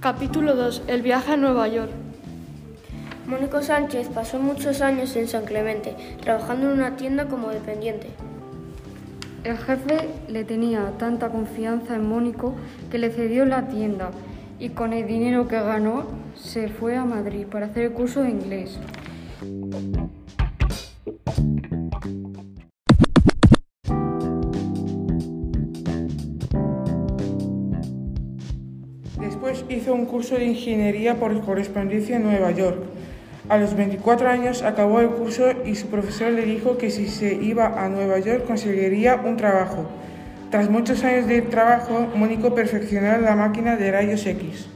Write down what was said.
Capítulo 2. El viaje a Nueva York. Mónico Sánchez pasó muchos años en San Clemente, trabajando en una tienda como dependiente. El jefe le tenía tanta confianza en Mónico que le cedió la tienda y con el dinero que ganó se fue a Madrid para hacer el curso de inglés. Después hizo un curso de ingeniería por correspondencia en Nueva York. A los 24 años acabó el curso y su profesor le dijo que si se iba a Nueva York conseguiría un trabajo. Tras muchos años de trabajo, Mónico perfeccionó la máquina de rayos X.